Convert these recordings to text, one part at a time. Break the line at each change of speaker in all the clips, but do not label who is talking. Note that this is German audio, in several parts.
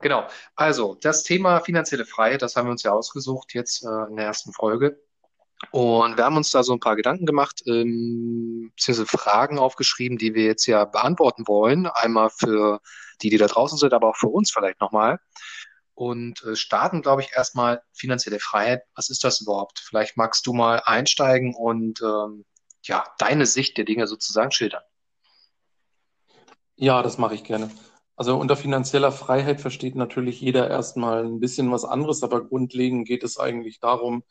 Genau. Also, das Thema finanzielle Freiheit, das haben wir uns ja ausgesucht jetzt äh, in der ersten Folge. Und wir haben uns da so ein paar Gedanken gemacht, ähm, beziehungsweise Fragen aufgeschrieben, die wir jetzt ja beantworten wollen. Einmal für die, die da draußen sind, aber auch für uns vielleicht nochmal. Und äh, starten, glaube ich, erstmal finanzielle Freiheit. Was ist das überhaupt? Vielleicht magst du mal einsteigen und ähm, ja, deine Sicht der Dinge sozusagen schildern.
Ja, das mache ich gerne. Also unter finanzieller Freiheit versteht natürlich jeder erstmal ein bisschen was anderes, aber grundlegend geht es eigentlich darum,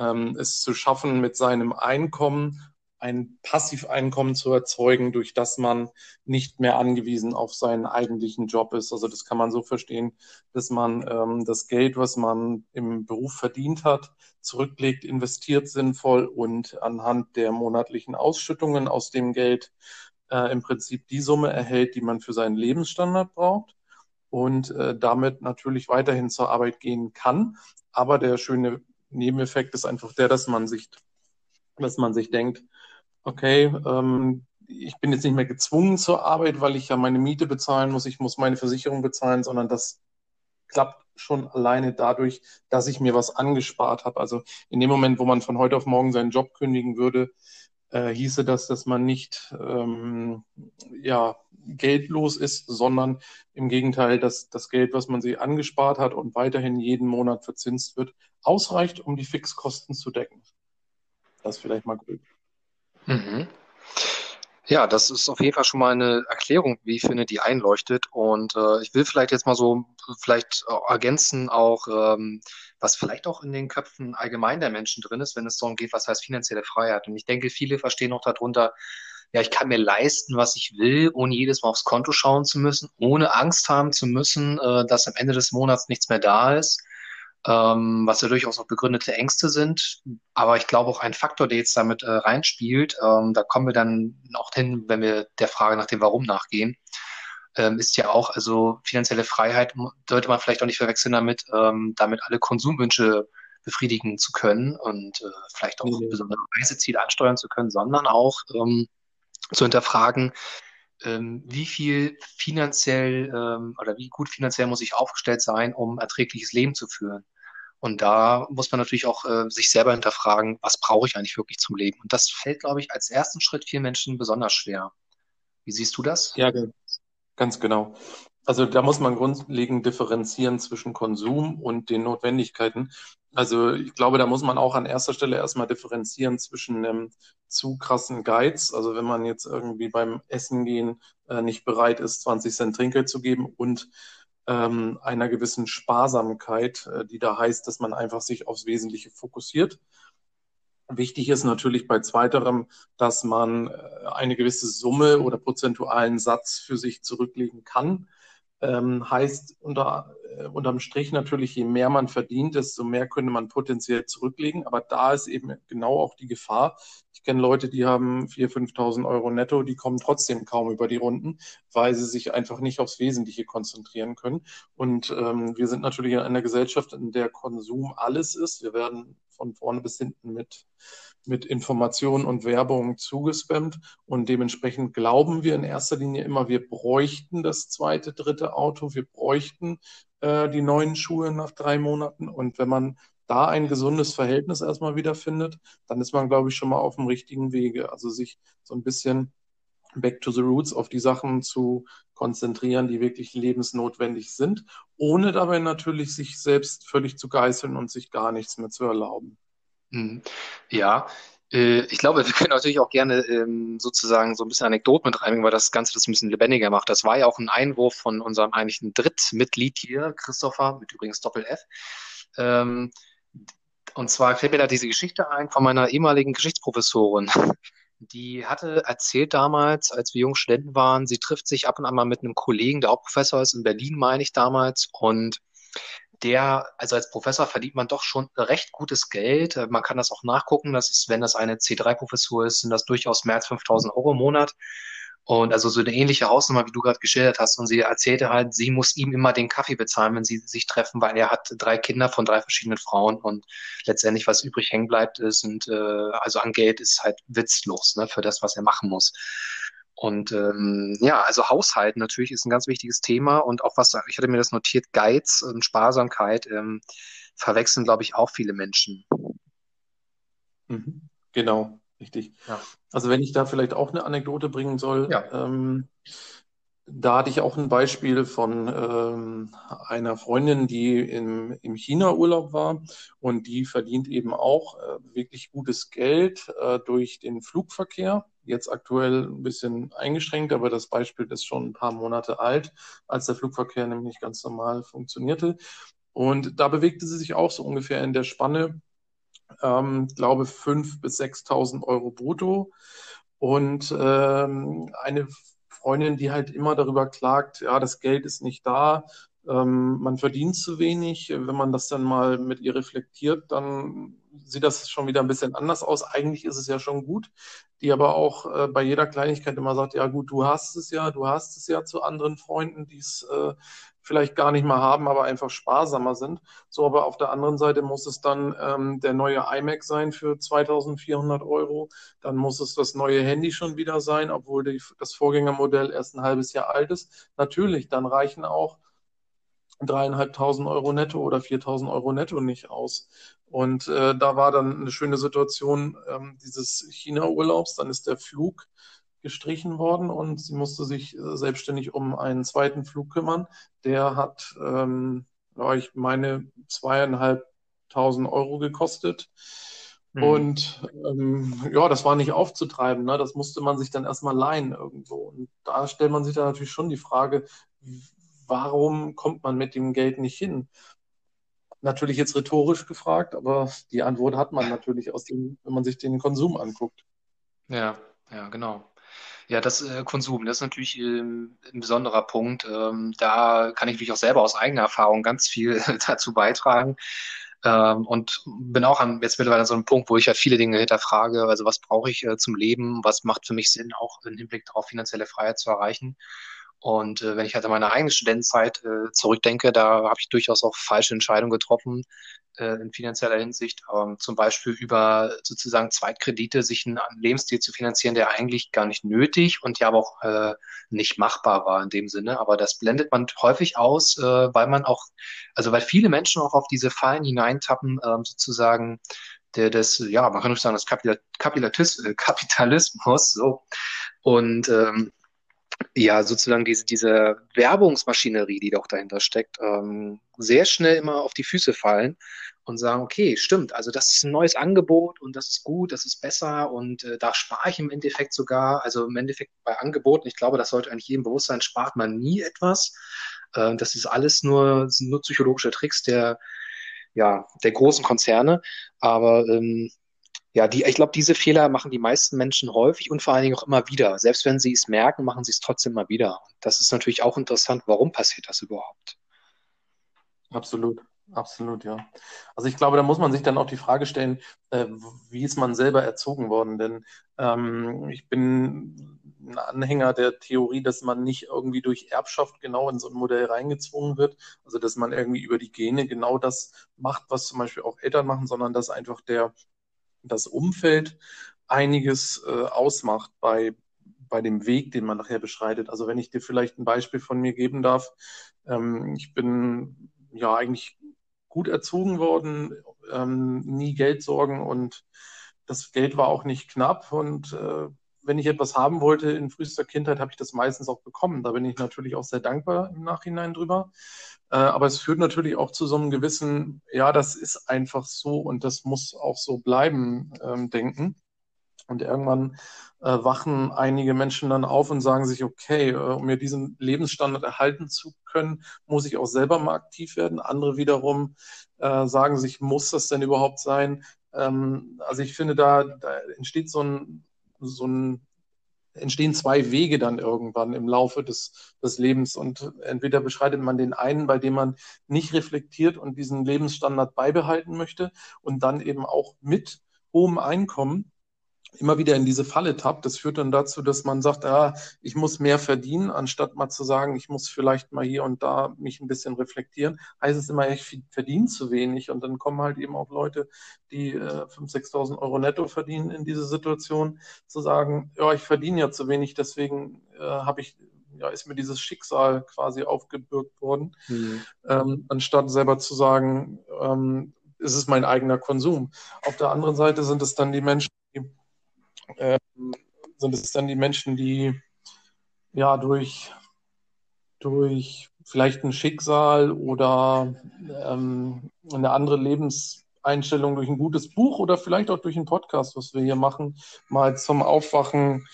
ähm, es zu schaffen, mit seinem Einkommen ein Passiveinkommen zu erzeugen, durch das man nicht mehr angewiesen auf seinen eigentlichen Job ist. Also das kann man so verstehen, dass man ähm, das Geld, was man im Beruf verdient hat, zurücklegt, investiert sinnvoll und anhand der monatlichen Ausschüttungen aus dem Geld äh, im Prinzip die Summe erhält, die man für seinen Lebensstandard braucht und äh, damit natürlich weiterhin zur Arbeit gehen kann. Aber der schöne Nebeneffekt ist einfach der, dass man sich, dass man sich denkt, okay, ähm, ich bin jetzt nicht mehr gezwungen zur Arbeit, weil ich ja meine Miete bezahlen muss, ich muss meine Versicherung bezahlen, sondern das klappt schon alleine dadurch, dass ich mir was angespart habe. Also in dem Moment, wo man von heute auf morgen seinen Job kündigen würde, äh, hieße das, dass man nicht ähm, ja, geldlos ist, sondern im Gegenteil, dass das Geld, was man sich angespart hat und weiterhin jeden Monat verzinst wird, ausreicht, um die Fixkosten zu decken. Das vielleicht mal grob.
Mhm. Ja, das ist auf jeden Fall schon mal eine Erklärung, wie ich finde, die einleuchtet. Und äh, ich will vielleicht jetzt mal so vielleicht ergänzen auch, ähm, was vielleicht auch in den Köpfen allgemein der Menschen drin ist, wenn es darum geht, was heißt finanzielle Freiheit. Und ich denke, viele verstehen auch darunter, ja, ich kann mir leisten, was ich will, ohne jedes Mal aufs Konto schauen zu müssen, ohne Angst haben zu müssen, äh, dass am Ende des Monats nichts mehr da ist ähm, was ja durchaus auch begründete Ängste sind. Aber ich glaube auch ein Faktor, der jetzt damit äh, reinspielt, ähm, da kommen wir dann auch hin, wenn wir der Frage nach dem Warum nachgehen, ähm, ist ja auch, also finanzielle Freiheit sollte man vielleicht auch nicht verwechseln damit, ähm, damit alle Konsumwünsche befriedigen zu können und äh, vielleicht auch mhm. besondere Reiseziele ansteuern zu können, sondern auch ähm, zu hinterfragen, ähm, wie viel finanziell oder wie gut finanziell muss ich aufgestellt sein, um erträgliches Leben zu führen. Und da muss man natürlich auch äh, sich selber hinterfragen, was brauche ich eigentlich wirklich zum Leben? Und das fällt, glaube ich, als ersten Schritt vielen Menschen besonders schwer. Wie siehst du das?
Ja, ganz genau. Also da muss man grundlegend differenzieren zwischen Konsum und den Notwendigkeiten. Also ich glaube, da muss man auch an erster Stelle erstmal differenzieren zwischen einem zu krassen Geiz, also wenn man jetzt irgendwie beim Essen gehen äh, nicht bereit ist, 20 Cent Trinkgeld zu geben und ähm, einer gewissen Sparsamkeit, äh, die da heißt, dass man einfach sich aufs Wesentliche fokussiert. Wichtig ist natürlich bei zweiterem, dass man äh, eine gewisse Summe oder prozentualen Satz für sich zurücklegen kann. Ähm, heißt unter, äh, unterm Strich natürlich, je mehr man verdient, desto mehr könnte man potenziell zurücklegen. Aber da ist eben genau auch die Gefahr. Kenne Leute, die haben 4.000, 5.000 Euro netto, die kommen trotzdem kaum über die Runden, weil sie sich einfach nicht aufs Wesentliche konzentrieren können. Und ähm, wir sind natürlich in einer Gesellschaft, in der Konsum alles ist. Wir werden von vorne bis hinten mit mit Informationen und Werbung zugespammt. Und dementsprechend glauben wir in erster Linie immer, wir bräuchten das zweite, dritte Auto, wir bräuchten äh, die neuen Schuhe nach drei Monaten. Und wenn man da ein gesundes Verhältnis erstmal wiederfindet, dann ist man, glaube ich, schon mal auf dem richtigen Wege. Also sich so ein bisschen back to the roots auf die Sachen zu konzentrieren, die wirklich lebensnotwendig sind, ohne dabei natürlich sich selbst völlig zu geißeln und sich gar nichts mehr zu erlauben.
Mhm. Ja, äh, ich glaube, wir können natürlich auch gerne ähm, sozusagen so ein bisschen Anekdoten mit reinbringen, weil das Ganze das ein bisschen lebendiger macht. Das war ja auch ein Einwurf von unserem eigentlichen Drittmitglied hier, Christopher, mit übrigens Doppel-F. Ähm, und zwar fällt mir da diese Geschichte ein von meiner ehemaligen Geschichtsprofessorin. Die hatte erzählt damals, als wir junge Studenten waren, sie trifft sich ab und an mal mit einem Kollegen, der auch Professor ist in Berlin, meine ich damals, und der, also als Professor verdient man doch schon recht gutes Geld. Man kann das auch nachgucken. Das ist, wenn das eine C3-Professur ist, sind das durchaus mehr als 5000 Euro im Monat. Und also so eine ähnliche Hausnummer, wie du gerade geschildert hast. Und sie erzählte halt, sie muss ihm immer den Kaffee bezahlen, wenn sie sich treffen, weil er hat drei Kinder von drei verschiedenen Frauen und letztendlich was übrig hängen bleibt ist und äh, also an Geld ist halt witzlos, ne, für das, was er machen muss. Und ähm, ja, also Haushalten natürlich ist ein ganz wichtiges Thema und auch was, ich hatte mir das notiert, Geiz und Sparsamkeit ähm, verwechseln, glaube ich, auch viele Menschen.
Mhm. Genau, richtig.
Ja.
Also wenn ich da vielleicht auch eine Anekdote bringen soll,
Ja.
ähm, da hatte ich auch ein Beispiel von ähm, einer Freundin, die im, im China-Urlaub war und die verdient eben auch äh, wirklich gutes Geld äh, durch den Flugverkehr. Jetzt aktuell ein bisschen eingeschränkt, aber das Beispiel ist schon ein paar Monate alt, als der Flugverkehr nämlich ganz normal funktionierte. Und da bewegte sie sich auch so ungefähr in der Spanne, ähm, glaube 5.000 bis 6.000 Euro brutto. Und ähm, eine Freundin, die halt immer darüber klagt, ja, das Geld ist nicht da, ähm, man verdient zu wenig. Wenn man das dann mal mit ihr reflektiert, dann sieht das schon wieder ein bisschen anders aus. Eigentlich ist es ja schon gut, die aber auch äh, bei jeder Kleinigkeit immer sagt, ja gut, du hast es ja, du hast es ja zu anderen Freunden, die es äh, vielleicht gar nicht mal haben, aber einfach sparsamer sind. So, aber auf der anderen Seite muss es dann ähm, der neue iMac sein für 2400 Euro. Dann muss es das neue Handy schon wieder sein, obwohl die, das Vorgängermodell erst ein halbes Jahr alt ist. Natürlich, dann reichen auch dreieinhalbtausend Euro netto oder 4.000 Euro netto nicht aus. Und äh, da war dann eine schöne Situation ähm, dieses China-Urlaubs. Dann ist der Flug gestrichen worden und sie musste sich äh, selbstständig um einen zweiten Flug kümmern. Der hat, ähm, ich meine, zweieinhalbtausend Euro gekostet. Mhm. Und ähm, ja, das war nicht aufzutreiben, ne? Das musste man sich dann erstmal leihen irgendwo. Und da stellt man sich dann natürlich schon die Frage, warum kommt man mit dem Geld nicht hin? Natürlich jetzt rhetorisch gefragt, aber die Antwort hat man natürlich aus dem, wenn man sich den Konsum anguckt.
Ja, ja, genau. Ja, das äh, Konsum, das ist natürlich ähm, ein besonderer Punkt. Ähm, da kann ich natürlich auch selber aus eigener Erfahrung ganz viel dazu beitragen. Ähm, und bin auch an jetzt mittlerweile an so einem Punkt, wo ich ja viele Dinge hinterfrage. Also was brauche ich äh, zum Leben? Was macht für mich Sinn, auch im Hinblick darauf, finanzielle Freiheit zu erreichen? Und äh, wenn ich halt an meine eigene Studentenzeit äh, zurückdenke, da habe ich durchaus auch falsche Entscheidungen getroffen äh, in finanzieller Hinsicht. Ähm, zum Beispiel über sozusagen Zweitkredite sich einen Lebensstil zu finanzieren, der eigentlich gar nicht nötig und ja aber auch äh, nicht machbar war in dem Sinne. Aber das blendet man häufig aus, äh, weil man auch, also weil viele Menschen auch auf diese Fallen hineintappen, äh, sozusagen der des, ja, man kann nicht sagen, das Kapitalismus, äh, Kapitalismus so. Und ähm, ja, sozusagen diese, diese Werbungsmaschinerie, die doch dahinter steckt, ähm, sehr schnell immer auf die Füße fallen und sagen, okay, stimmt, also das ist ein neues Angebot und das ist gut, das ist besser und äh, da spare ich im Endeffekt sogar, also im Endeffekt bei Angeboten, ich glaube, das sollte eigentlich jedem bewusst sein, spart man nie etwas. Äh, das ist alles nur, sind nur psychologische Tricks der, ja, der großen Konzerne, aber ähm, ja, die, ich glaube, diese Fehler machen die meisten Menschen häufig und vor allen Dingen auch immer wieder. Selbst wenn sie es merken, machen sie es trotzdem mal wieder. Und das ist natürlich auch interessant, warum passiert das überhaupt?
Absolut, absolut, ja. Also ich glaube, da muss man sich dann auch die Frage stellen, äh, wie ist man selber erzogen worden? Denn ähm, ich bin ein Anhänger der Theorie, dass man nicht irgendwie durch Erbschaft genau in so ein Modell reingezwungen wird, also dass man irgendwie über die Gene genau das macht, was zum Beispiel auch Eltern machen, sondern dass einfach der das Umfeld einiges äh, ausmacht bei, bei dem Weg, den man nachher beschreitet. Also wenn ich dir vielleicht ein Beispiel von mir geben darf, ähm, ich bin ja eigentlich gut erzogen worden, ähm, nie Geldsorgen und das Geld war auch nicht knapp und äh, wenn ich etwas haben wollte in frühester Kindheit, habe ich das meistens auch bekommen. Da bin ich natürlich auch sehr dankbar im Nachhinein drüber. Äh, aber es führt natürlich auch zu so einem gewissen, ja, das ist einfach so und das muss auch so bleiben, ähm, denken. Und irgendwann äh, wachen einige Menschen dann auf und sagen sich, okay, äh, um mir diesen Lebensstandard erhalten zu können, muss ich auch selber mal aktiv werden. Andere wiederum äh, sagen sich, muss das denn überhaupt sein? Ähm, also ich finde, da, da entsteht so ein, so ein entstehen zwei Wege dann irgendwann im Laufe des, des Lebens. Und entweder beschreitet man den einen, bei dem man nicht reflektiert und diesen Lebensstandard beibehalten möchte und dann eben auch mit hohem Einkommen immer wieder in diese Falle tappt. Das führt dann dazu, dass man sagt, ja, ich muss mehr verdienen, anstatt mal zu sagen, ich muss vielleicht mal hier und da mich ein bisschen reflektieren. Heißt es immer, ich verdiene zu wenig und dann kommen halt eben auch Leute, die äh, 5.000, 6.000 Euro netto verdienen in diese Situation, zu sagen, ja, ich verdiene ja zu wenig, deswegen äh, habe ich ja, ist mir dieses Schicksal quasi aufgebürgt worden, mhm. ähm, anstatt selber zu sagen, ähm, ist es mein eigener Konsum. Auf der anderen Seite sind es dann die Menschen, ähm, sind es dann die Menschen, die ja durch, durch vielleicht ein Schicksal oder ähm, eine andere Lebenseinstellung, durch ein gutes Buch oder vielleicht auch durch einen Podcast, was wir hier machen, mal zum Aufwachen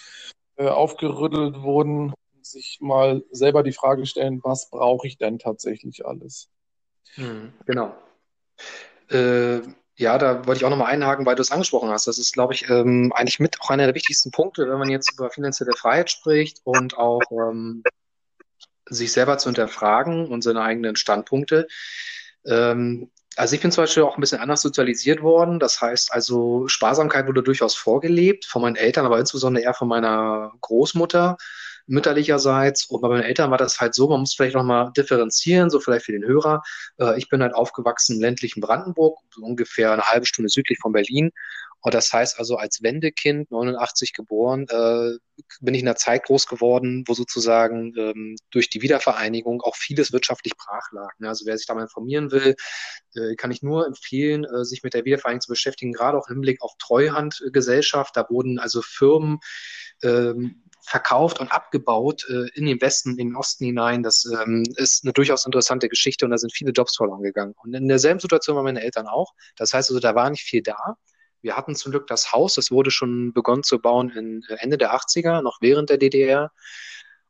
äh, aufgerüttelt wurden und sich mal selber die Frage stellen, was brauche ich denn tatsächlich alles?
Hm, genau. Äh, ja, da wollte ich auch nochmal einhaken, weil du es angesprochen hast. Das ist, glaube ich, ähm, eigentlich mit auch einer der wichtigsten Punkte, wenn man jetzt über finanzielle Freiheit spricht und auch ähm, sich selber zu hinterfragen und seine eigenen Standpunkte. Ähm, also ich bin zum Beispiel auch ein bisschen anders sozialisiert worden. Das heißt also, Sparsamkeit wurde durchaus vorgelebt von meinen Eltern, aber insbesondere eher von meiner Großmutter mütterlicherseits. Und bei meinen Eltern war das halt so, man muss vielleicht noch mal differenzieren, so vielleicht für den Hörer. Äh, ich bin halt aufgewachsen im ländlichen Brandenburg, so ungefähr eine halbe Stunde südlich von Berlin. Und das heißt also, als Wendekind, 89 geboren, äh, bin ich in einer Zeit groß geworden, wo sozusagen ähm, durch die Wiedervereinigung auch vieles wirtschaftlich brach lag. Ne? Also wer sich da mal informieren will, äh, kann ich nur empfehlen, äh, sich mit der Wiedervereinigung zu beschäftigen, gerade auch im Hinblick auf Treuhandgesellschaft. Da wurden also Firmen ähm, verkauft und abgebaut äh, in den Westen, in den Osten hinein. Das ähm, ist eine durchaus interessante Geschichte und da sind viele Jobs verloren gegangen. Und in derselben Situation waren meine Eltern auch. Das heißt also, da war nicht viel da. Wir hatten zum Glück das Haus, das wurde schon begonnen zu bauen in äh, Ende der 80er, noch während der DDR.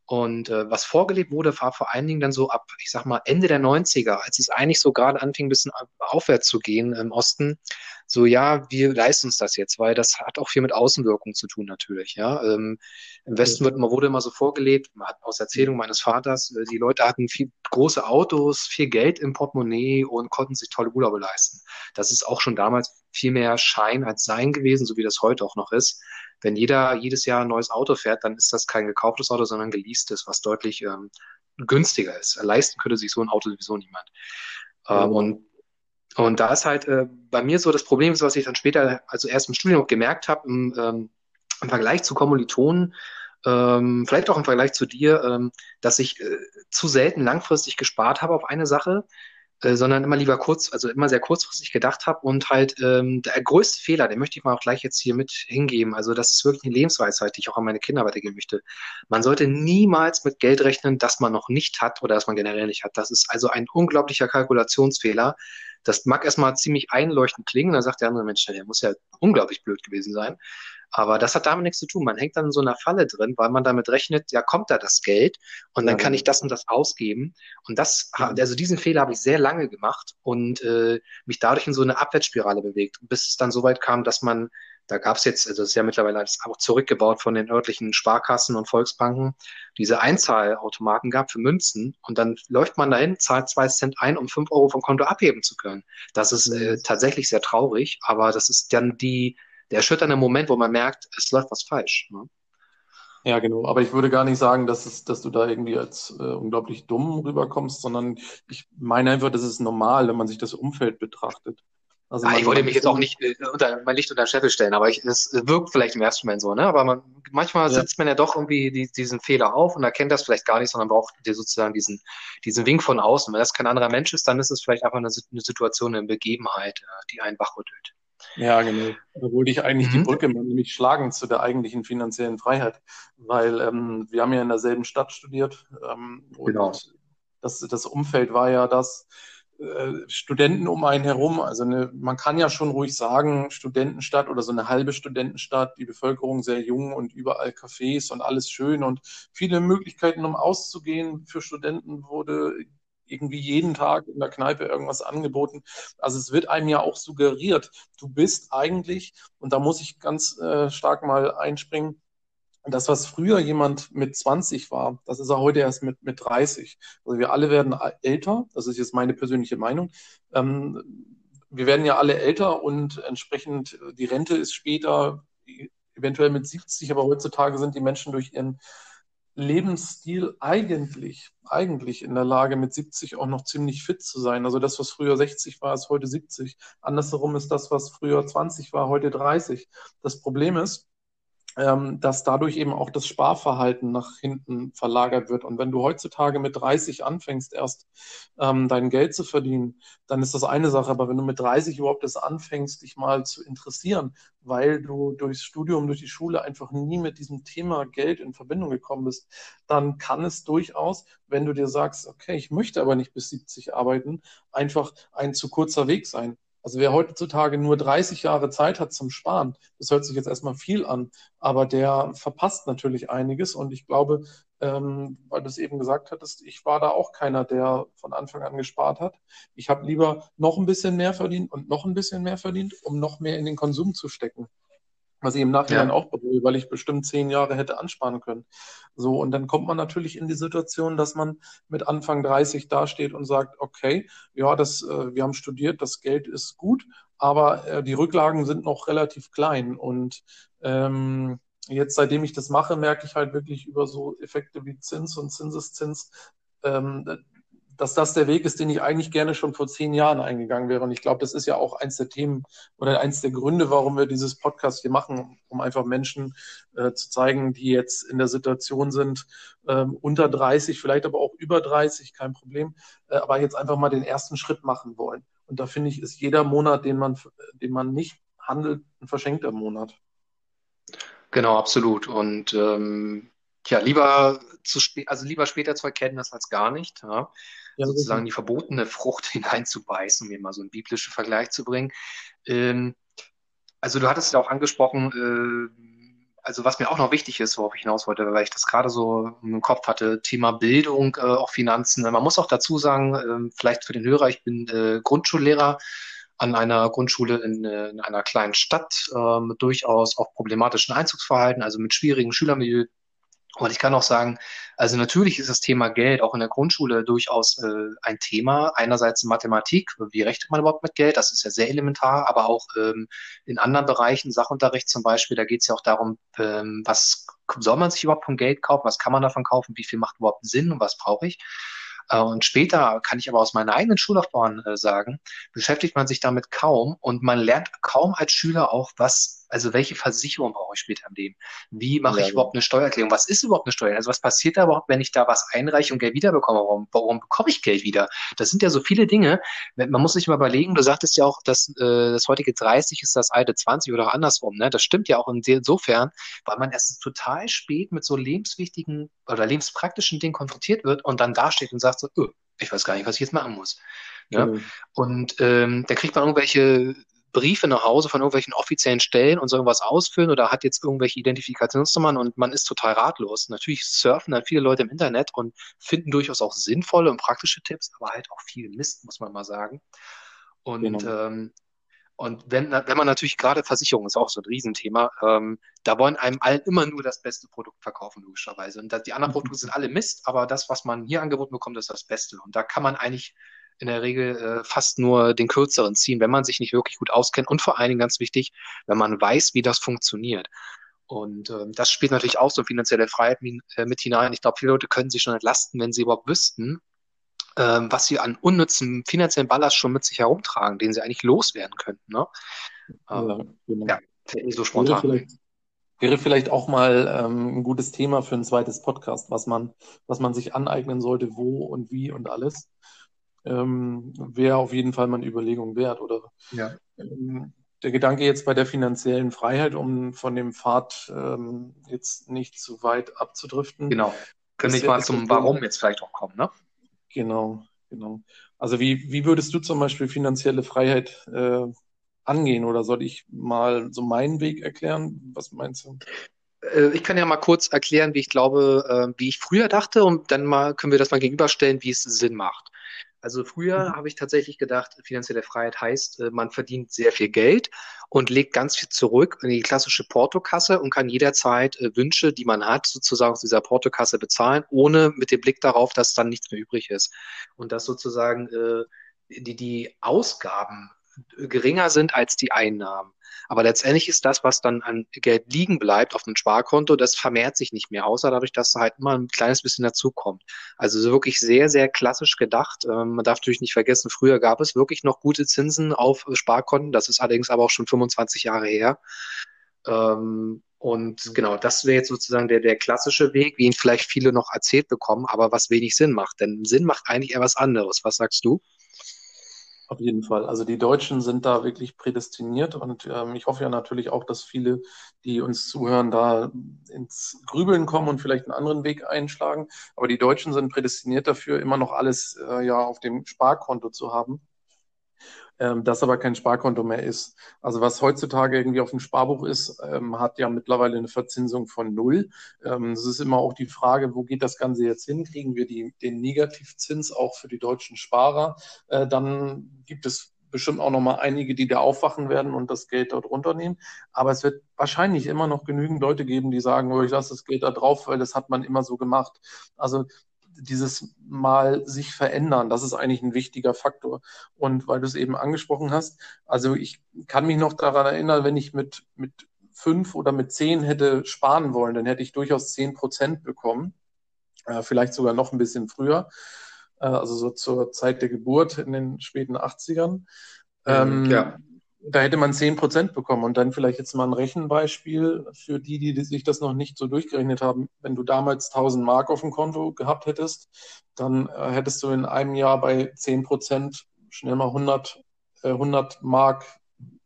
Und äh, was vorgelebt wurde, war vor allen Dingen dann so ab, ich sag mal, Ende der 90er, als es eigentlich so gerade anfing, ein bisschen aufwärts zu gehen im Osten. So, ja, wir leisten uns das jetzt, weil das hat auch viel mit Außenwirkung zu tun, natürlich. Ja, ähm, Im Westen wird, wurde immer so vorgelebt, man hat aus Erzählung meines Vaters, äh, die Leute hatten viel große Autos, viel Geld im Portemonnaie und konnten sich tolle Urlaube leisten. Das ist auch schon damals viel mehr Schein als Sein gewesen, so wie das heute auch noch ist wenn jeder jedes Jahr ein neues Auto fährt, dann ist das kein gekauftes Auto, sondern geleastes, was deutlich ähm, günstiger ist. Leisten könnte sich so ein Auto sowieso niemand. Ähm, mhm. und, und da ist halt äh, bei mir so das Problem, was ich dann später, also erst im Studium gemerkt habe, im, ähm, im Vergleich zu Kommilitonen, ähm, vielleicht auch im Vergleich zu dir, ähm, dass ich äh, zu selten langfristig gespart habe auf eine Sache, äh, sondern immer lieber kurz, also immer sehr kurzfristig gedacht habe und halt ähm, der größte Fehler, den möchte ich mal auch gleich jetzt hier mit hingeben. Also das ist wirklich eine Lebensweisheit, die ich auch an meine Kinder weitergeben möchte. Man sollte niemals mit Geld rechnen, das man noch nicht hat oder das man generell nicht hat. Das ist also ein unglaublicher Kalkulationsfehler. Das mag erstmal ziemlich einleuchtend klingen, dann sagt der andere Mensch, der muss ja unglaublich blöd gewesen sein. Aber das hat damit nichts zu tun. Man hängt dann in so einer Falle drin, weil man damit rechnet, ja, kommt da das Geld und dann ja, kann ich das und das ausgeben. Und das, also diesen Fehler habe ich sehr lange gemacht und äh, mich dadurch in so eine Abwärtsspirale bewegt, bis es dann so weit kam, dass man, da gab es jetzt, also das ist ja mittlerweile alles auch zurückgebaut von den örtlichen Sparkassen und Volksbanken, diese Einzahlautomaten gab für Münzen und dann läuft man dahin, zahlt zwei Cent ein, um fünf Euro vom Konto abheben zu können. Das ist äh, tatsächlich sehr traurig, aber das ist dann die der erschütternde Moment, wo man merkt, es läuft was falsch. Ne?
Ja, genau. Aber ich würde gar nicht sagen, dass, es, dass du da irgendwie als äh, unglaublich dumm rüberkommst, sondern ich meine einfach, das ist normal, wenn man sich das Umfeld betrachtet.
Also ah, ich wollte mich jetzt auch nicht äh, unter, mein Licht unter den Scheffel stellen, aber ich, es wirkt vielleicht im ersten Moment so, ne? Aber man, manchmal ja. setzt man ja doch irgendwie die, diesen Fehler auf und erkennt das vielleicht gar nicht, sondern braucht dir sozusagen diesen, diesen Wink von außen. Wenn das kein anderer Mensch ist, dann ist es vielleicht einfach eine, eine Situation, eine Begebenheit, äh, die einen wachrüttelt.
Ja, genau. Da wollte ich eigentlich mhm. die Brücke nämlich schlagen zu der eigentlichen finanziellen Freiheit, weil ähm, wir haben ja in derselben Stadt studiert ähm, genau. und das, das Umfeld war ja das, äh, Studenten um einen herum, also eine, man kann ja schon ruhig sagen, Studentenstadt oder so eine halbe Studentenstadt, die Bevölkerung sehr jung und überall Cafés und alles schön und viele Möglichkeiten, um auszugehen für Studenten wurde irgendwie jeden Tag in der Kneipe irgendwas angeboten. Also es wird einem ja auch suggeriert, du bist eigentlich, und da muss ich ganz äh, stark mal einspringen, das, was früher jemand mit 20 war, das ist er heute erst mit, mit 30. Also wir alle werden älter, das ist jetzt meine persönliche Meinung. Ähm, wir werden ja alle älter und entsprechend die Rente ist später, eventuell mit 70, aber heutzutage sind die Menschen durch ihren Lebensstil eigentlich, eigentlich in der Lage, mit 70 auch noch ziemlich fit zu sein. Also das, was früher 60 war, ist heute 70. Andersherum ist das, was früher 20 war, heute 30. Das Problem ist, ähm, dass dadurch eben auch das Sparverhalten nach hinten verlagert wird. Und wenn du heutzutage mit 30 anfängst, erst ähm, dein Geld zu verdienen, dann ist das eine Sache. Aber wenn du mit 30 überhaupt das anfängst, dich mal zu interessieren, weil du durchs Studium, durch die Schule einfach nie mit diesem Thema Geld in Verbindung gekommen bist, dann kann es durchaus, wenn du dir sagst, okay, ich möchte aber nicht bis 70 arbeiten, einfach ein zu kurzer Weg sein. Also wer heutzutage nur 30 Jahre Zeit hat zum Sparen, das hört sich jetzt erstmal viel an, aber der verpasst natürlich einiges. Und ich glaube, ähm, weil du es eben gesagt hattest, ich war da auch keiner, der von Anfang an gespart hat. Ich habe lieber noch ein bisschen mehr verdient und noch ein bisschen mehr verdient, um noch mehr in den Konsum zu stecken. Was ich im Nachhinein ja. auch bereue, weil ich bestimmt zehn Jahre hätte ansparen können. So, und dann kommt man natürlich in die Situation, dass man mit Anfang 30 dasteht und sagt, okay, ja, das, äh, wir haben studiert, das Geld ist gut, aber äh, die Rücklagen sind noch relativ klein. Und ähm, jetzt, seitdem ich das mache, merke ich halt wirklich über so Effekte wie Zins und Zinseszins, ähm, dass das der Weg ist, den ich eigentlich gerne schon vor zehn Jahren eingegangen wäre. Und ich glaube, das ist ja auch eins der Themen oder eins der Gründe, warum wir dieses Podcast hier machen, um einfach Menschen äh, zu zeigen, die jetzt in der Situation sind, ähm, unter 30, vielleicht aber auch über 30, kein Problem, äh, aber jetzt einfach mal den ersten Schritt machen wollen. Und da finde ich, ist jeder Monat, den man, den man nicht handelt, ein verschenkter Monat.
Genau, absolut. Und ähm, ja, lieber zu spät, also lieber später zu erkennen das als gar nicht. Ja, sozusagen die verbotene Frucht hineinzubeißen, um mir mal so einen biblischen Vergleich zu bringen. Ähm, also du hattest ja auch angesprochen, äh, also was mir auch noch wichtig ist, worauf ich hinaus wollte, weil ich das gerade so im Kopf hatte, Thema Bildung, äh, auch Finanzen. Man muss auch dazu sagen, äh, vielleicht für den Hörer, ich bin äh, Grundschullehrer an einer Grundschule in, äh, in einer kleinen Stadt mit durchaus auch problematischen Einzugsverhalten, also mit schwierigen Schülermilieu, und ich kann auch sagen, also natürlich ist das Thema Geld auch in der Grundschule durchaus äh, ein Thema. Einerseits in Mathematik, wie rechnet man überhaupt mit Geld? Das ist ja sehr elementar, aber auch ähm, in anderen Bereichen, Sachunterricht zum Beispiel, da geht es ja auch darum, ähm, was soll man sich überhaupt vom Geld kaufen, was kann man davon kaufen, wie viel macht überhaupt Sinn und was brauche ich. Äh, und später kann ich aber aus meiner eigenen Schullaufbahn äh, sagen, beschäftigt man sich damit kaum und man lernt kaum als Schüler auch, was also welche Versicherung brauche ich später im Leben? Wie mache ja, ich überhaupt eine Steuererklärung? Was ist überhaupt eine Steuer? Also was passiert da überhaupt, wenn ich da was einreiche und Geld wiederbekomme? Warum, warum bekomme ich Geld wieder? Das sind ja so viele Dinge. Man muss sich mal überlegen, du sagtest ja auch, dass äh, das heutige 30 ist das alte 20 oder auch andersrum. Ne? Das stimmt ja auch insofern, weil man erst total spät mit so lebenswichtigen oder lebenspraktischen Dingen konfrontiert wird und dann dasteht und sagt so, öh, ich weiß gar nicht, was ich jetzt machen muss. Ja? Mhm. Und ähm, da kriegt man irgendwelche Briefe nach Hause von irgendwelchen offiziellen Stellen und soll irgendwas ausfüllen oder hat jetzt irgendwelche Identifikationsnummern und man ist total ratlos. Natürlich surfen dann viele Leute im Internet und finden durchaus auch sinnvolle und praktische Tipps, aber halt auch viel Mist, muss man mal sagen. Und, genau. ähm, und wenn, wenn man natürlich gerade Versicherung ist auch so ein Riesenthema, ähm, da wollen einem allen immer nur das beste Produkt verkaufen, logischerweise. Und das, die anderen mhm. Produkte sind alle Mist, aber das, was man hier angeboten bekommt, ist das Beste. Und da kann man eigentlich in der Regel äh, fast nur den kürzeren ziehen, wenn man sich nicht wirklich gut auskennt und vor allen Dingen ganz wichtig, wenn man weiß, wie das funktioniert. Und ähm, das spielt natürlich auch so finanzielle Freiheit mit, äh, mit hinein. Ich glaube, viele Leute können sich schon entlasten, wenn sie überhaupt wüssten, ähm, was sie an unnützem finanziellen Ballast schon mit sich herumtragen, den sie eigentlich loswerden könnten. Ne? Ähm, ja, genau. ja,
so spontan. Wäre vielleicht, wäre vielleicht auch mal ähm, ein gutes Thema für ein zweites Podcast, was man, was man sich aneignen sollte, wo und wie und alles ähm, wäre auf jeden Fall mal eine Überlegung wert. Oder ja. ähm, der Gedanke jetzt bei der finanziellen Freiheit, um von dem Pfad ähm, jetzt nicht zu weit abzudriften.
Genau. Können wir mal zum Warum jetzt vielleicht auch kommen, ne?
Genau, genau. Also wie, wie würdest du zum Beispiel finanzielle Freiheit äh, angehen oder soll ich mal so meinen Weg erklären? Was meinst du?
Äh, ich kann ja mal kurz erklären, wie ich glaube, äh, wie ich früher dachte und dann mal können wir das mal gegenüberstellen, wie es Sinn macht. Also früher mhm. habe ich tatsächlich gedacht, finanzielle Freiheit heißt, äh, man verdient sehr viel Geld und legt ganz viel zurück in die klassische Portokasse und kann jederzeit äh, Wünsche, die man hat, sozusagen aus dieser Portokasse bezahlen, ohne mit dem Blick darauf, dass dann nichts mehr übrig ist. Und dass sozusagen äh, die, die Ausgaben geringer sind als die Einnahmen. Aber letztendlich ist das, was dann an Geld liegen bleibt auf dem Sparkonto, das vermehrt sich nicht mehr, außer dadurch, dass da halt immer ein kleines bisschen dazukommt. Also so wirklich sehr, sehr klassisch gedacht. Ähm, man darf natürlich nicht vergessen, früher gab es wirklich noch gute Zinsen auf Sparkonten. Das ist allerdings aber auch schon 25 Jahre her. Ähm, und genau, das wäre jetzt sozusagen der, der klassische Weg, wie ihn vielleicht viele noch erzählt bekommen, aber was wenig Sinn macht. Denn Sinn macht eigentlich eher was anderes. Was sagst du?
Auf jeden Fall. Also die Deutschen sind da wirklich prädestiniert und ähm, ich hoffe ja natürlich auch, dass viele, die uns zuhören, da ins Grübeln kommen und vielleicht einen anderen Weg einschlagen. Aber die Deutschen sind prädestiniert dafür, immer noch alles äh, ja auf dem Sparkonto zu haben ähm, das aber kein Sparkonto mehr ist. Also was heutzutage irgendwie auf dem Sparbuch ist, ähm, hat ja mittlerweile eine Verzinsung von null. Ähm, es ist immer auch die Frage, wo geht das Ganze jetzt hin? Kriegen wir die, den Negativzins auch für die deutschen Sparer? Äh, dann gibt es bestimmt auch noch mal einige, die da aufwachen werden und das Geld dort runternehmen. Aber es wird wahrscheinlich immer noch genügend Leute geben, die sagen, oh, ich lasse das Geld da drauf, weil das hat man immer so gemacht. Also dieses Mal sich verändern, das ist eigentlich ein wichtiger Faktor. Und weil du es eben angesprochen hast, also ich kann mich noch daran erinnern, wenn ich mit, mit fünf oder mit zehn hätte sparen wollen, dann hätte ich durchaus zehn Prozent bekommen, äh, vielleicht sogar noch ein bisschen früher, äh, also so zur Zeit der Geburt in den späten 80ern. Ähm, ja da hätte man zehn Prozent bekommen und dann vielleicht jetzt mal ein Rechenbeispiel für die, die sich das noch nicht so durchgerechnet haben. Wenn du damals 1000 Mark auf dem Konto gehabt hättest, dann äh, hättest du in einem Jahr bei zehn Prozent schnell mal 100, äh, 100 Mark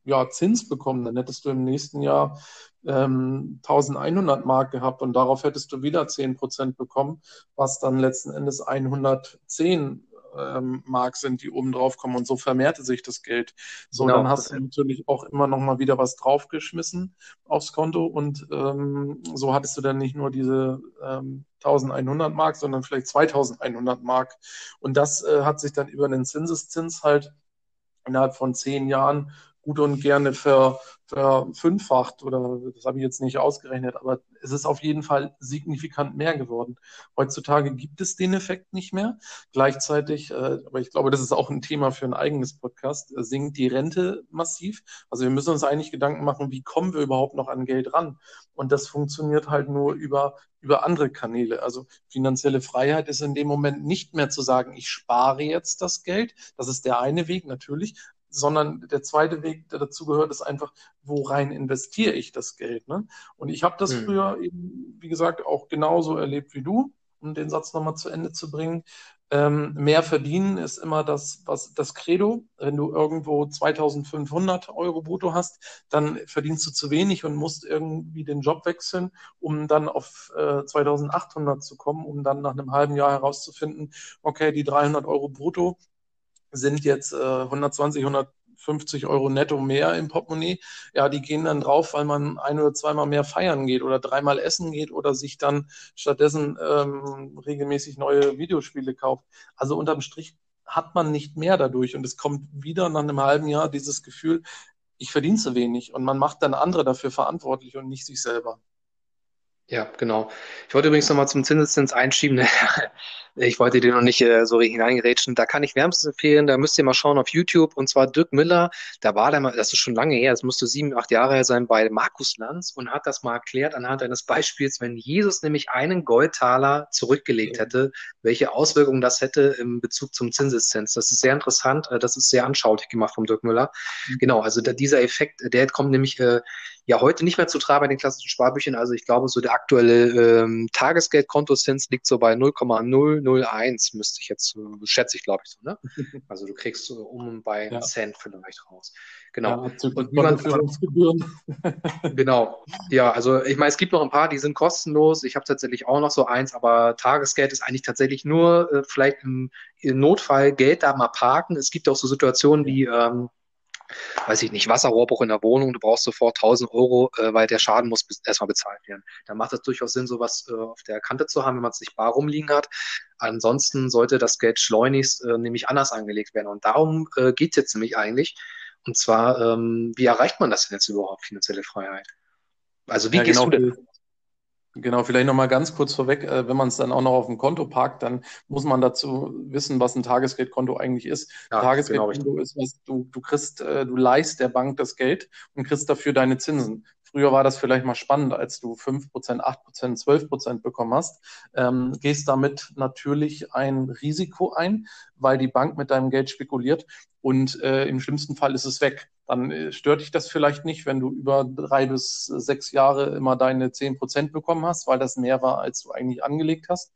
ja, Zins bekommen. Dann hättest du im nächsten Jahr ähm, 1100 Mark gehabt und darauf hättest du wieder zehn Prozent bekommen, was dann letzten Endes 110 ähm, Mark sind, die oben drauf kommen und so vermehrte sich das Geld. So, genau. dann hast du natürlich auch immer noch mal wieder was draufgeschmissen aufs Konto und ähm, so hattest du dann nicht nur diese ähm, 1100 Mark, sondern vielleicht 2100 Mark und das äh, hat sich dann über den Zinseszins halt innerhalb von zehn Jahren gut und gerne ver, verfünffacht oder das habe ich jetzt nicht ausgerechnet, aber es ist auf jeden Fall signifikant mehr geworden. Heutzutage gibt es den Effekt nicht mehr. Gleichzeitig, äh, aber ich glaube, das ist auch ein Thema für ein eigenes Podcast, äh, sinkt die Rente massiv. Also wir müssen uns eigentlich Gedanken machen, wie kommen wir überhaupt noch an Geld ran? Und das funktioniert halt nur über über andere Kanäle. Also finanzielle Freiheit ist in dem Moment nicht mehr zu sagen, ich spare jetzt das Geld. Das ist der eine Weg natürlich sondern der zweite Weg, der dazu gehört, ist einfach, worein investiere ich das Geld. Ne? Und ich habe das mhm. früher eben, wie gesagt, auch genauso erlebt wie du, um den Satz nochmal zu Ende zu bringen. Ähm, mehr verdienen ist immer das, was, das Credo. Wenn du irgendwo 2500 Euro brutto hast, dann verdienst du zu wenig und musst irgendwie den Job wechseln, um dann auf äh, 2800 zu kommen, um dann nach einem halben Jahr herauszufinden, okay, die 300 Euro brutto, sind jetzt äh, 120, 150 Euro netto mehr im Portemonnaie. Ja, die gehen dann drauf, weil man ein oder zweimal mehr feiern geht oder dreimal essen geht oder sich dann stattdessen ähm, regelmäßig neue Videospiele kauft. Also unterm Strich hat man nicht mehr dadurch und es kommt wieder nach einem halben Jahr dieses Gefühl, ich verdiene zu wenig und man macht dann andere dafür verantwortlich und nicht sich selber.
Ja, genau. Ich wollte übrigens nochmal zum Zinseszins einschieben. Ich wollte dir noch nicht äh, so hineingerätschen. Da kann ich wärmstens empfehlen, da müsst ihr mal schauen auf YouTube. Und zwar Dirk Miller, da war der mal, das ist schon lange her, das musste sieben, acht Jahre her sein, bei Markus Lanz und hat das mal erklärt anhand eines Beispiels, wenn Jesus nämlich einen Goldtaler zurückgelegt hätte, welche Auswirkungen das hätte im Bezug zum Zinseszins. Das ist sehr interessant, äh, das ist sehr anschaulich gemacht vom Dirk Müller. Mhm. Genau, also da, dieser Effekt, der kommt nämlich äh, ja heute nicht mehr zu tragen bei den klassischen Sparbüchern. Also ich glaube, so der aktuelle ähm, Tagesgeldkontozins liegt so bei 0,001, müsste ich jetzt, äh, schätze ich, glaube ich so. Ne? Also du kriegst so um bei ja. Cent vielleicht raus. Genau. Ja, und niemand, genau. Ja, also ich meine, es gibt noch ein paar, die sind kostenlos. Ich habe tatsächlich auch noch so eins, aber Tagesgeld ist eigentlich tatsächlich nur äh, vielleicht im, im, Notfall Geld da mal parken. Es gibt auch so Situationen wie ähm, weiß ich nicht, Wasserrohrbruch in der Wohnung, du brauchst sofort 1000 Euro, äh, weil der Schaden muss erstmal bezahlt werden. Da macht es durchaus Sinn, sowas äh, auf der Kante zu haben, wenn man es nicht bar rumliegen hat. Ansonsten sollte das Geld schleunigst äh, nämlich anders angelegt werden. Und darum äh, geht es jetzt nämlich eigentlich. Und zwar, ähm, wie erreicht man das denn jetzt überhaupt, finanzielle Freiheit? Also wie ja, gehst genau. du denn?
Genau, vielleicht nochmal ganz kurz vorweg, äh, wenn man es dann auch noch auf dem Konto parkt, dann muss man dazu wissen, was ein Tagesgeldkonto eigentlich ist. Ja, Tagesgeldkonto genau. ist was, du, du kriegst, äh, du leihst der Bank das Geld und kriegst dafür deine Zinsen. Früher war das vielleicht mal spannend, als du 5%, 8%, 12% bekommen hast. Ähm, gehst damit natürlich ein Risiko ein, weil die Bank mit deinem Geld spekuliert und äh, im schlimmsten Fall ist es weg. Dann äh, stört dich das vielleicht nicht, wenn du über drei bis sechs Jahre immer deine 10% bekommen hast, weil das mehr war, als du eigentlich angelegt hast.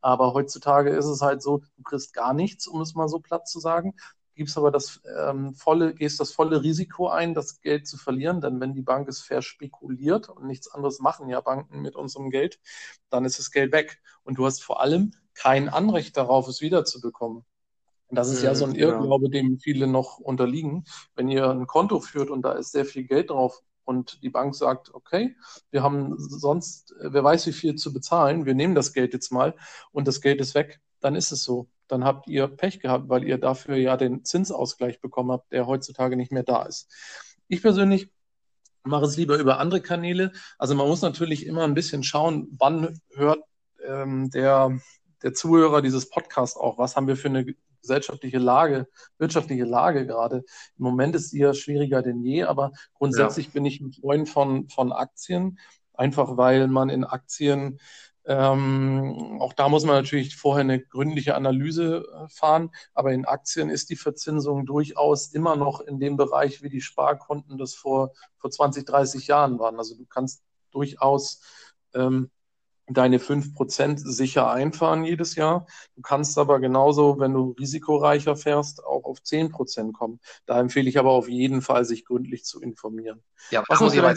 Aber heutzutage ist es halt so, du kriegst gar nichts, um es mal so platt zu sagen gibst aber das ähm, volle, gehst das volle Risiko ein, das Geld zu verlieren. Denn wenn die Bank es verspekuliert und nichts anderes machen ja Banken mit unserem Geld, dann ist das Geld weg. Und du hast vor allem kein Anrecht darauf, es wiederzubekommen. Und das ist ja so ein Irrglaube, dem viele noch unterliegen. Wenn ihr ein Konto führt und da ist sehr viel Geld drauf und die Bank sagt, okay, wir haben sonst, wer weiß wie viel zu bezahlen, wir nehmen das Geld jetzt mal und das Geld ist weg, dann ist es so dann habt ihr Pech gehabt, weil ihr dafür ja den Zinsausgleich bekommen habt, der heutzutage nicht mehr da ist. Ich persönlich mache es lieber über andere Kanäle. Also man muss natürlich immer ein bisschen schauen, wann hört ähm, der, der Zuhörer dieses Podcast auch, was haben wir für eine gesellschaftliche Lage, wirtschaftliche Lage gerade. Im Moment ist sie ja schwieriger denn je, aber grundsätzlich ja. bin ich ein Freund von, von Aktien, einfach weil man in Aktien ähm, auch da muss man natürlich vorher eine gründliche Analyse äh, fahren, aber in Aktien ist die Verzinsung durchaus immer noch in dem Bereich, wie die Sparkonten das vor, vor 20, 30 Jahren waren. Also du kannst durchaus ähm, deine 5% sicher einfahren jedes Jahr. Du kannst aber genauso, wenn du risikoreicher fährst, auch auf 10% kommen. Da empfehle ich aber auf jeden Fall, sich gründlich zu informieren.
Ja, was muss ich aber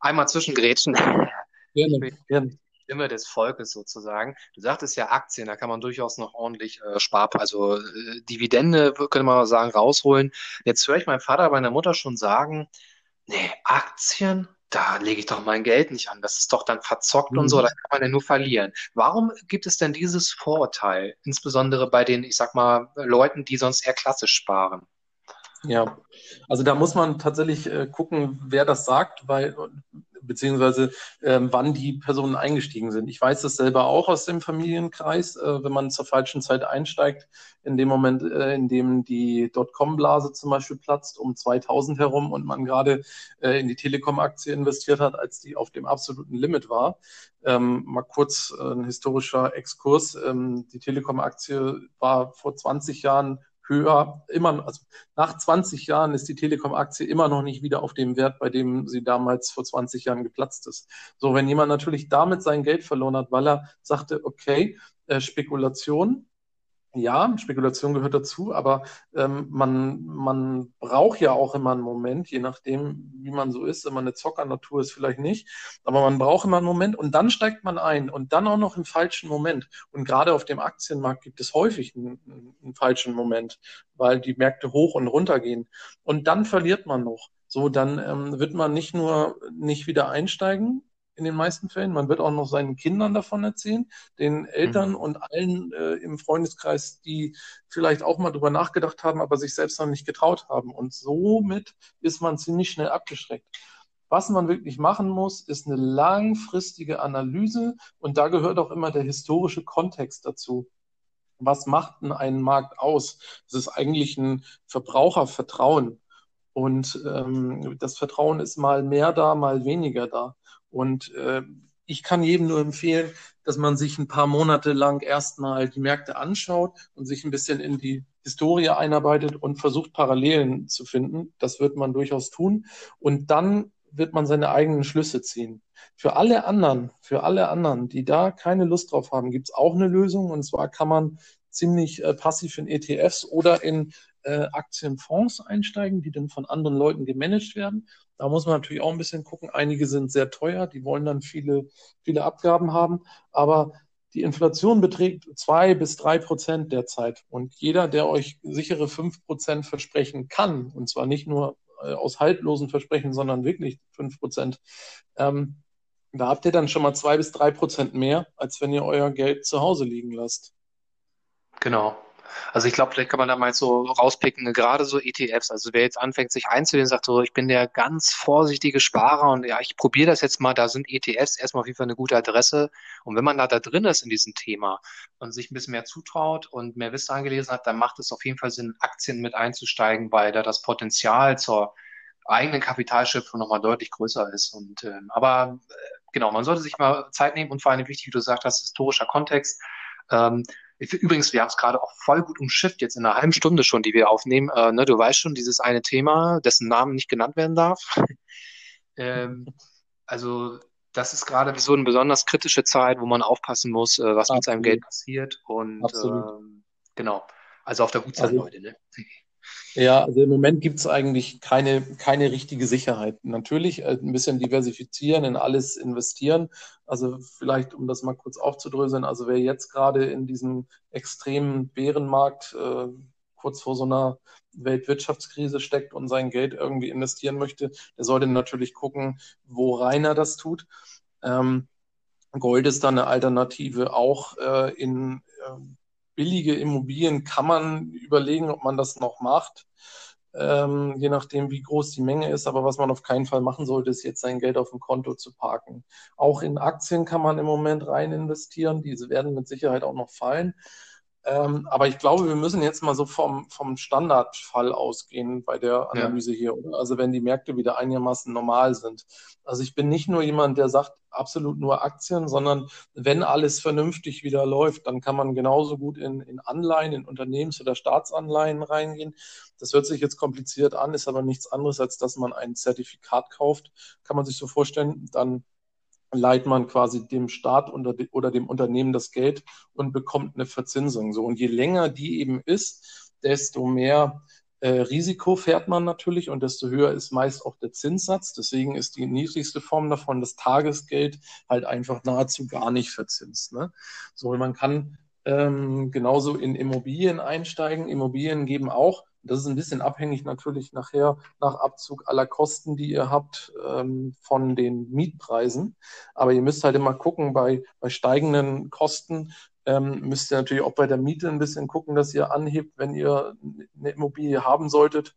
einmal zwischengrätschen? Gerne, gerne. Stimme des Volkes sozusagen. Du sagtest ja Aktien, da kann man durchaus noch ordentlich äh, Spar, also äh, Dividende, könnte man sagen, rausholen. Jetzt höre ich meinen Vater bei meiner Mutter schon sagen, nee, Aktien, da lege ich doch mein Geld nicht an. Das ist doch dann verzockt mhm. und so, mhm. da kann man ja nur verlieren. Warum gibt es denn dieses Vorurteil, insbesondere bei den, ich sag mal, Leuten, die sonst eher klassisch sparen?
Ja, also da muss man tatsächlich äh, gucken, wer das sagt, weil beziehungsweise ähm, wann die Personen eingestiegen sind. Ich weiß das selber auch aus dem Familienkreis, äh, wenn man zur falschen Zeit einsteigt, in dem Moment, äh, in dem die Dotcom-Blase zum Beispiel platzt, um 2000 herum und man gerade äh, in die Telekom-Aktie investiert hat, als die auf dem absoluten Limit war. Ähm, mal kurz äh, ein historischer Exkurs. Ähm, die Telekom-Aktie war vor 20 Jahren höher, immer, also nach 20 Jahren ist die Telekom-Aktie immer noch nicht wieder auf dem Wert, bei dem sie damals vor 20 Jahren geplatzt ist. So, wenn jemand natürlich damit sein Geld verloren hat, weil er sagte, okay, äh, Spekulation, ja, Spekulation gehört dazu, aber ähm, man, man braucht ja auch immer einen Moment, je nachdem, wie man so ist. Wenn man eine Zockernatur ist, vielleicht nicht, aber man braucht immer einen Moment und dann steigt man ein und dann auch noch im falschen Moment. Und gerade auf dem Aktienmarkt gibt es häufig einen, einen falschen Moment, weil die Märkte hoch und runter gehen. Und dann verliert man noch. So, dann ähm, wird man nicht nur nicht wieder einsteigen, in den meisten Fällen. Man wird auch noch seinen Kindern davon erzählen, den Eltern mhm. und allen äh, im Freundeskreis, die vielleicht auch mal drüber nachgedacht haben, aber sich selbst noch nicht getraut haben. Und somit ist man ziemlich schnell abgeschreckt. Was man wirklich machen muss, ist eine langfristige Analyse und da gehört auch immer der historische Kontext dazu. Was macht denn einen Markt aus? Das ist eigentlich ein Verbrauchervertrauen. Und ähm, das Vertrauen ist mal mehr da, mal weniger da. Und äh, ich kann jedem nur empfehlen, dass man sich ein paar Monate lang erstmal die Märkte anschaut und sich ein bisschen in die Historie einarbeitet und versucht, Parallelen zu finden. Das wird man durchaus tun. Und dann wird man seine eigenen Schlüsse ziehen. Für alle anderen, für alle anderen, die da keine Lust drauf haben, gibt es auch eine Lösung. Und zwar kann man ziemlich äh, passiv in ETFs oder in äh, Aktienfonds einsteigen, die dann von anderen Leuten gemanagt werden. Da muss man natürlich auch ein bisschen gucken. Einige sind sehr teuer, die wollen dann viele, viele Abgaben haben, aber die Inflation beträgt zwei bis drei Prozent derzeit. Und jeder, der euch sichere fünf Prozent versprechen kann, und zwar nicht nur äh, aus haltlosen Versprechen, sondern wirklich fünf Prozent, ähm, da habt ihr dann schon mal zwei bis drei Prozent mehr, als wenn ihr euer Geld zu Hause liegen lasst.
Genau. Also ich glaube, vielleicht kann man da mal so rauspicken, gerade so ETFs. Also wer jetzt anfängt, sich einzulehnen, sagt so, ich bin der ganz vorsichtige Sparer und ja, ich probiere das jetzt mal, da sind ETFs erstmal auf jeden Fall eine gute Adresse. Und wenn man da, da drin ist in diesem Thema und sich ein bisschen mehr zutraut und mehr Wissen angelesen hat, dann macht es auf jeden Fall Sinn, Aktien mit einzusteigen, weil da das Potenzial zur eigenen Kapitalschöpfung nochmal deutlich größer ist. Und ähm, aber äh, genau, man sollte sich mal Zeit nehmen und vor allem wichtig, wie du gesagt hast, historischer Kontext. Ähm, Übrigens, wir haben es gerade auch voll gut umschifft, jetzt in einer halben Stunde schon, die wir aufnehmen. Äh, ne, du weißt schon, dieses eine Thema, dessen Namen nicht genannt werden darf. ähm, also, das ist gerade so eine besonders kritische Zeit, wo man aufpassen muss, äh, was Absolut. mit seinem Geld passiert. Und ähm, genau, also auf der Hut sein, also, Leute. Ne?
Ja, also im Moment gibt es eigentlich keine, keine richtige Sicherheit. Natürlich äh, ein bisschen diversifizieren, in alles investieren. Also vielleicht, um das mal kurz aufzudröseln, also wer jetzt gerade in diesem extremen Bärenmarkt äh, kurz vor so einer Weltwirtschaftskrise steckt und sein Geld irgendwie investieren möchte, der sollte natürlich gucken, wo Rainer das tut. Ähm, Gold ist dann eine Alternative auch äh, in äh, billige Immobilien kann man überlegen, ob man das noch macht, ähm, je nachdem, wie groß die Menge ist. Aber was man auf keinen Fall machen sollte, ist jetzt sein Geld auf dem Konto zu parken. Auch in Aktien kann man im Moment rein investieren. Diese werden mit Sicherheit auch noch fallen. Ähm, aber ich glaube, wir müssen jetzt mal so vom, vom Standardfall ausgehen bei der Analyse ja. hier, oder? Also wenn die Märkte wieder einigermaßen normal sind. Also ich bin nicht nur jemand, der sagt, absolut nur Aktien, sondern wenn alles vernünftig wieder läuft, dann kann man genauso gut in, in Anleihen, in Unternehmens- oder Staatsanleihen reingehen. Das hört sich jetzt kompliziert an, ist aber nichts anderes, als dass man ein Zertifikat kauft. Kann man sich so vorstellen, dann leiht man quasi dem Staat oder dem Unternehmen das Geld und bekommt eine Verzinsung. So und je länger die eben ist, desto mehr äh, Risiko fährt man natürlich und desto höher ist meist auch der Zinssatz. Deswegen ist die niedrigste Form davon das Tagesgeld halt einfach nahezu gar nicht verzinst. Ne? So, man kann ähm, genauso in Immobilien einsteigen. Immobilien geben auch das ist ein bisschen abhängig natürlich nachher nach Abzug aller Kosten, die ihr habt ähm, von den Mietpreisen. Aber ihr müsst halt immer gucken, bei, bei steigenden Kosten ähm, müsst ihr natürlich auch bei der Miete ein bisschen gucken, dass ihr anhebt, wenn ihr eine Immobilie haben solltet,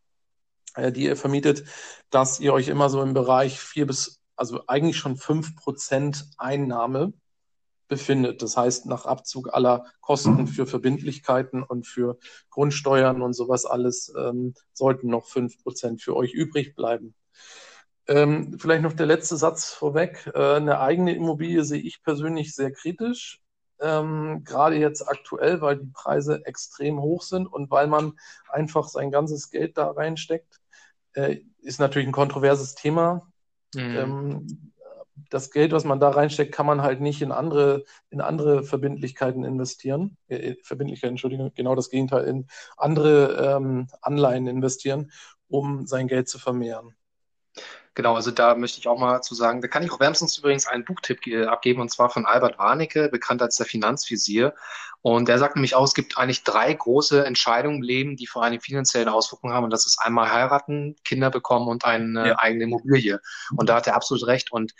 äh, die ihr vermietet, dass ihr euch immer so im Bereich vier bis, also eigentlich schon fünf Prozent Einnahme befindet. Das heißt, nach Abzug aller Kosten für Verbindlichkeiten und für Grundsteuern und sowas alles ähm, sollten noch fünf Prozent für euch übrig bleiben. Ähm, vielleicht noch der letzte Satz vorweg. Äh, eine eigene Immobilie sehe ich persönlich sehr kritisch. Ähm, gerade jetzt aktuell, weil die Preise extrem hoch sind und weil man einfach sein ganzes Geld da reinsteckt, äh, ist natürlich ein kontroverses Thema. Mhm. Ähm, das Geld, was man da reinsteckt, kann man halt nicht in andere, in andere Verbindlichkeiten investieren. Äh, äh, Verbindlichkeiten, Entschuldigung, genau das Gegenteil, in andere ähm, Anleihen investieren, um sein Geld zu vermehren.
Genau, also da möchte ich auch mal zu sagen, da kann ich auch wärmstens übrigens einen Buchtipp abgeben, und zwar von Albert Warnecke, bekannt als der Finanzvisier. Und der sagt nämlich auch, es gibt eigentlich drei große Entscheidungen im Leben, die vor allem finanziellen Auswirkungen haben. Und das ist einmal heiraten, Kinder bekommen und eine ja. eigene Immobilie. Und da hat er absolut recht. Und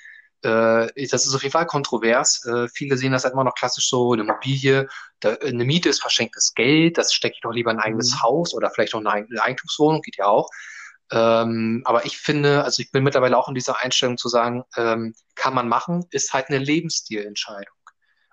äh, das ist auf jeden Fall kontrovers. Äh, viele sehen das halt immer noch klassisch so, eine Immobilie, da, eine Miete ist verschenktes Geld, das stecke ich doch lieber in ein eigenes mhm. Haus oder vielleicht auch eine, eine Eigentumswohnung, geht ja auch. Ähm, aber ich finde, also ich bin mittlerweile auch in dieser Einstellung zu sagen, ähm, kann man machen, ist halt eine Lebensstilentscheidung.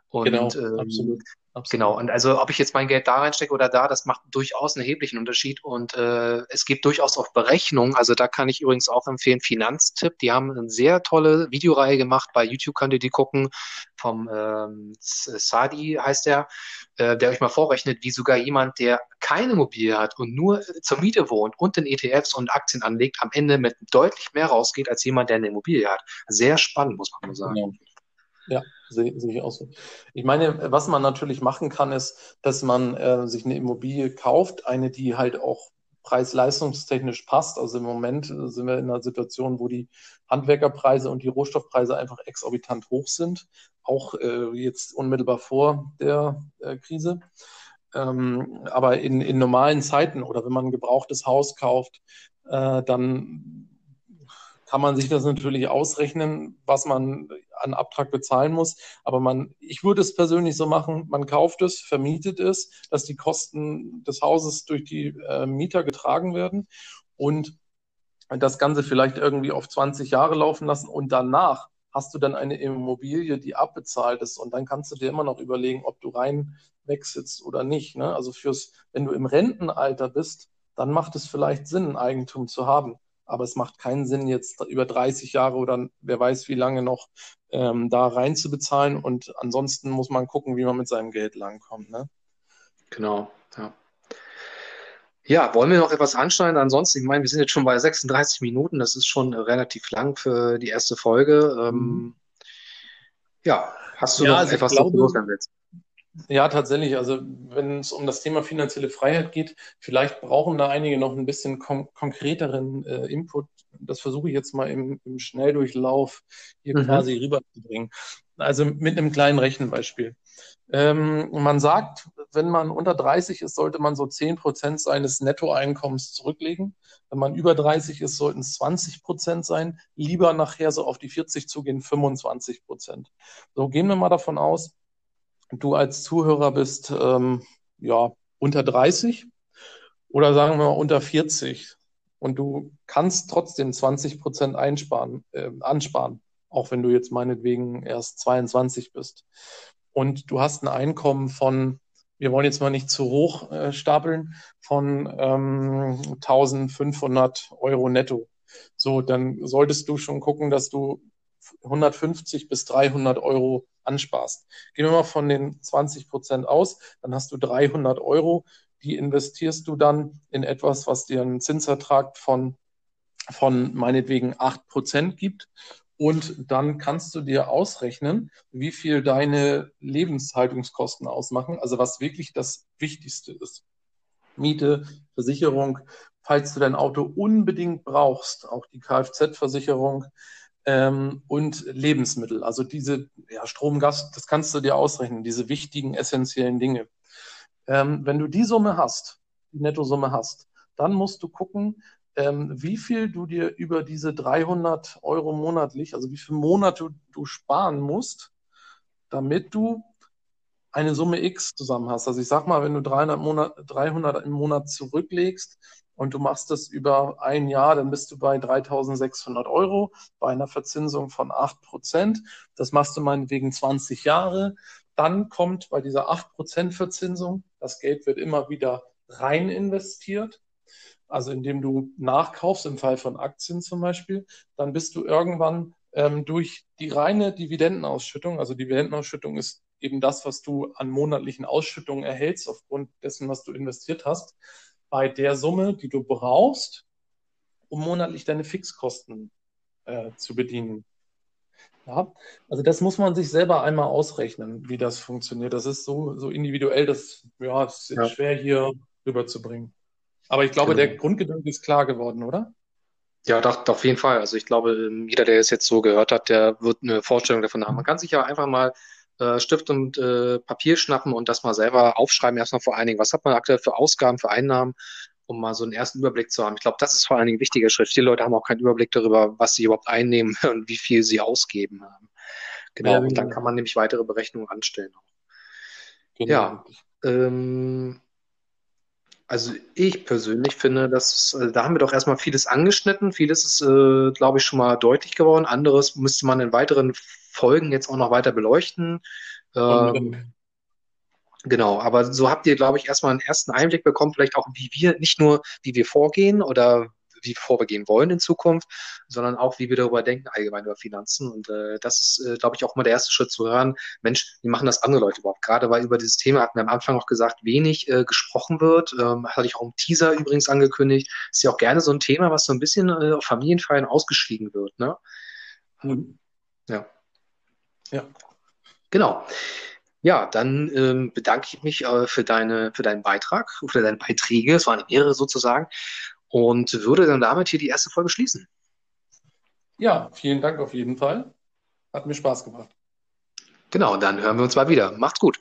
Und, genau, ähm, absolut. Absolut. Genau, und also ob ich jetzt mein Geld da reinstecke oder da, das macht durchaus einen erheblichen Unterschied und äh, es gibt durchaus auch Berechnungen, also da kann ich übrigens auch empfehlen, Finanztipp, die haben eine sehr tolle Videoreihe gemacht, bei YouTube könnt ihr die gucken, vom ähm, Sadi heißt der, äh, der euch mal vorrechnet, wie sogar jemand, der keine Immobilie hat und nur zur Miete wohnt und in ETFs und Aktien anlegt, am Ende mit deutlich mehr rausgeht, als jemand, der eine Immobilie hat. Sehr spannend, muss man nur sagen.
Genau. Ja, sehe seh ich auch so. Ich meine, was man natürlich machen kann, ist, dass man äh, sich eine Immobilie kauft, eine, die halt auch preis-leistungstechnisch passt. Also im Moment sind wir in einer Situation, wo die Handwerkerpreise und die Rohstoffpreise einfach exorbitant hoch sind, auch äh, jetzt unmittelbar vor der äh, Krise. Ähm, aber in, in normalen Zeiten oder wenn man ein gebrauchtes Haus kauft, äh, dann kann man sich das natürlich ausrechnen, was man an Abtrag bezahlen muss. Aber man, ich würde es persönlich so machen, man kauft es, vermietet es, dass die Kosten des Hauses durch die äh, Mieter getragen werden und das Ganze vielleicht irgendwie auf 20 Jahre laufen lassen und danach hast du dann eine Immobilie, die abbezahlt ist und dann kannst du dir immer noch überlegen, ob du rein wechselst oder nicht. Ne? Also fürs, wenn du im Rentenalter bist, dann macht es vielleicht Sinn, ein Eigentum zu haben. Aber es macht keinen Sinn, jetzt über 30 Jahre oder wer weiß wie lange noch ähm, da rein zu bezahlen. Und ansonsten muss man gucken, wie man mit seinem Geld langkommt. Ne?
Genau, ja. Ja, wollen wir noch etwas anschneiden? Ansonsten, ich meine, wir sind jetzt schon bei 36 Minuten. Das ist schon relativ lang für die erste Folge. Ähm, mhm. ja, hast du ja, noch also etwas, was du loswerden willst?
Ja, tatsächlich. Also wenn es um das Thema finanzielle Freiheit geht, vielleicht brauchen da einige noch ein bisschen kon konkreteren äh, Input. Das versuche ich jetzt mal im, im Schnelldurchlauf hier mhm. quasi rüberzubringen. Also mit einem kleinen Rechenbeispiel. Ähm, man sagt, wenn man unter 30 ist, sollte man so 10 Prozent seines Nettoeinkommens zurücklegen. Wenn man über 30 ist, sollten es 20 Prozent sein. Lieber nachher so auf die 40 zugehen, 25 Prozent. So gehen wir mal davon aus, du als Zuhörer bist ähm, ja unter 30 oder sagen wir mal unter 40 und du kannst trotzdem 20 Prozent einsparen, äh, ansparen, auch wenn du jetzt meinetwegen erst 22 bist. Und du hast ein Einkommen von, wir wollen jetzt mal nicht zu hoch äh, stapeln, von ähm, 1500 Euro netto. So, dann solltest du schon gucken, dass du 150 bis 300 Euro ansparst. Gehen wir mal von den 20 Prozent aus, dann hast du 300 Euro, die investierst du dann in etwas, was dir einen Zinsertrag von, von meinetwegen 8 Prozent gibt. Und dann kannst du dir ausrechnen, wie viel deine Lebenshaltungskosten ausmachen, also was wirklich das Wichtigste ist. Miete, Versicherung, falls du dein Auto unbedingt brauchst, auch die Kfz-Versicherung, ähm, und Lebensmittel. Also diese ja, Strom, Gas, das kannst du dir ausrechnen, diese wichtigen, essentiellen Dinge. Ähm, wenn du die Summe hast, die Nettosumme hast, dann musst du gucken, ähm, wie viel du dir über diese 300 Euro monatlich, also wie viel Monate du, du sparen musst, damit du eine Summe X zusammen hast. Also ich sag mal, wenn du 300, Monat, 300 im Monat zurücklegst, und du machst das über ein Jahr, dann bist du bei 3600 Euro bei einer Verzinsung von 8 Prozent. Das machst du meinetwegen 20 Jahre. Dann kommt bei dieser 8 Prozent Verzinsung, das Geld wird immer wieder rein investiert. Also indem du nachkaufst, im Fall von Aktien zum Beispiel, dann bist du irgendwann ähm, durch die reine Dividendenausschüttung, also Dividendenausschüttung ist eben das, was du an monatlichen Ausschüttungen erhältst aufgrund dessen, was du investiert hast, bei der Summe, die du brauchst, um monatlich deine Fixkosten äh, zu bedienen. Ja, also das muss man sich selber einmal ausrechnen, wie das funktioniert. Das ist so, so individuell, das ja, ist ja. schwer hier rüberzubringen. Aber ich glaube, genau. der Grundgedanke ist klar geworden, oder?
Ja, doch, auf jeden Fall. Also ich glaube, jeder, der es jetzt so gehört hat, der wird eine Vorstellung davon haben. Man kann sich ja einfach mal äh, Stift und äh, Papier schnappen und das mal selber aufschreiben, erstmal vor allen Dingen, was hat man aktuell für Ausgaben, für Einnahmen, um mal so einen ersten Überblick zu haben. Ich glaube, das ist vor allen Dingen ein wichtiger Schritt. Viele Leute haben auch keinen Überblick darüber, was sie überhaupt einnehmen und wie viel sie ausgeben haben. Genau, ja, und dann kann man nämlich weitere Berechnungen anstellen. Genau. Ja, ähm, also ich persönlich finde, dass äh, da haben wir doch erstmal vieles angeschnitten. Vieles ist, äh, glaube ich, schon mal deutlich geworden. Anderes müsste man in weiteren Folgen jetzt auch noch weiter beleuchten. Ähm, genau, aber so habt ihr, glaube ich, erstmal einen ersten Einblick bekommen, vielleicht auch, wie wir, nicht nur, wie wir vorgehen oder wie wir vorgehen wollen in Zukunft, sondern auch, wie wir darüber denken, allgemein über Finanzen. Und äh, das ist, äh, glaube ich, auch mal der erste Schritt zu hören, Mensch, wie machen das andere Leute überhaupt? Gerade weil über dieses Thema hatten wir am Anfang auch gesagt, wenig äh, gesprochen wird. Ähm, hatte ich auch im Teaser übrigens angekündigt. Ist ja auch gerne so ein Thema, was so ein bisschen äh, auf Familienfeiern ausgeschwiegen wird. Ne? Mhm. Ja. Ja. Genau. Ja, dann ähm, bedanke ich mich äh, für, deine, für deinen Beitrag, für deine Beiträge. Es war eine Ehre sozusagen und würde dann damit hier die erste Folge schließen.
Ja, vielen Dank auf jeden Fall. Hat mir Spaß gemacht.
Genau, dann hören wir uns mal wieder. Macht's gut.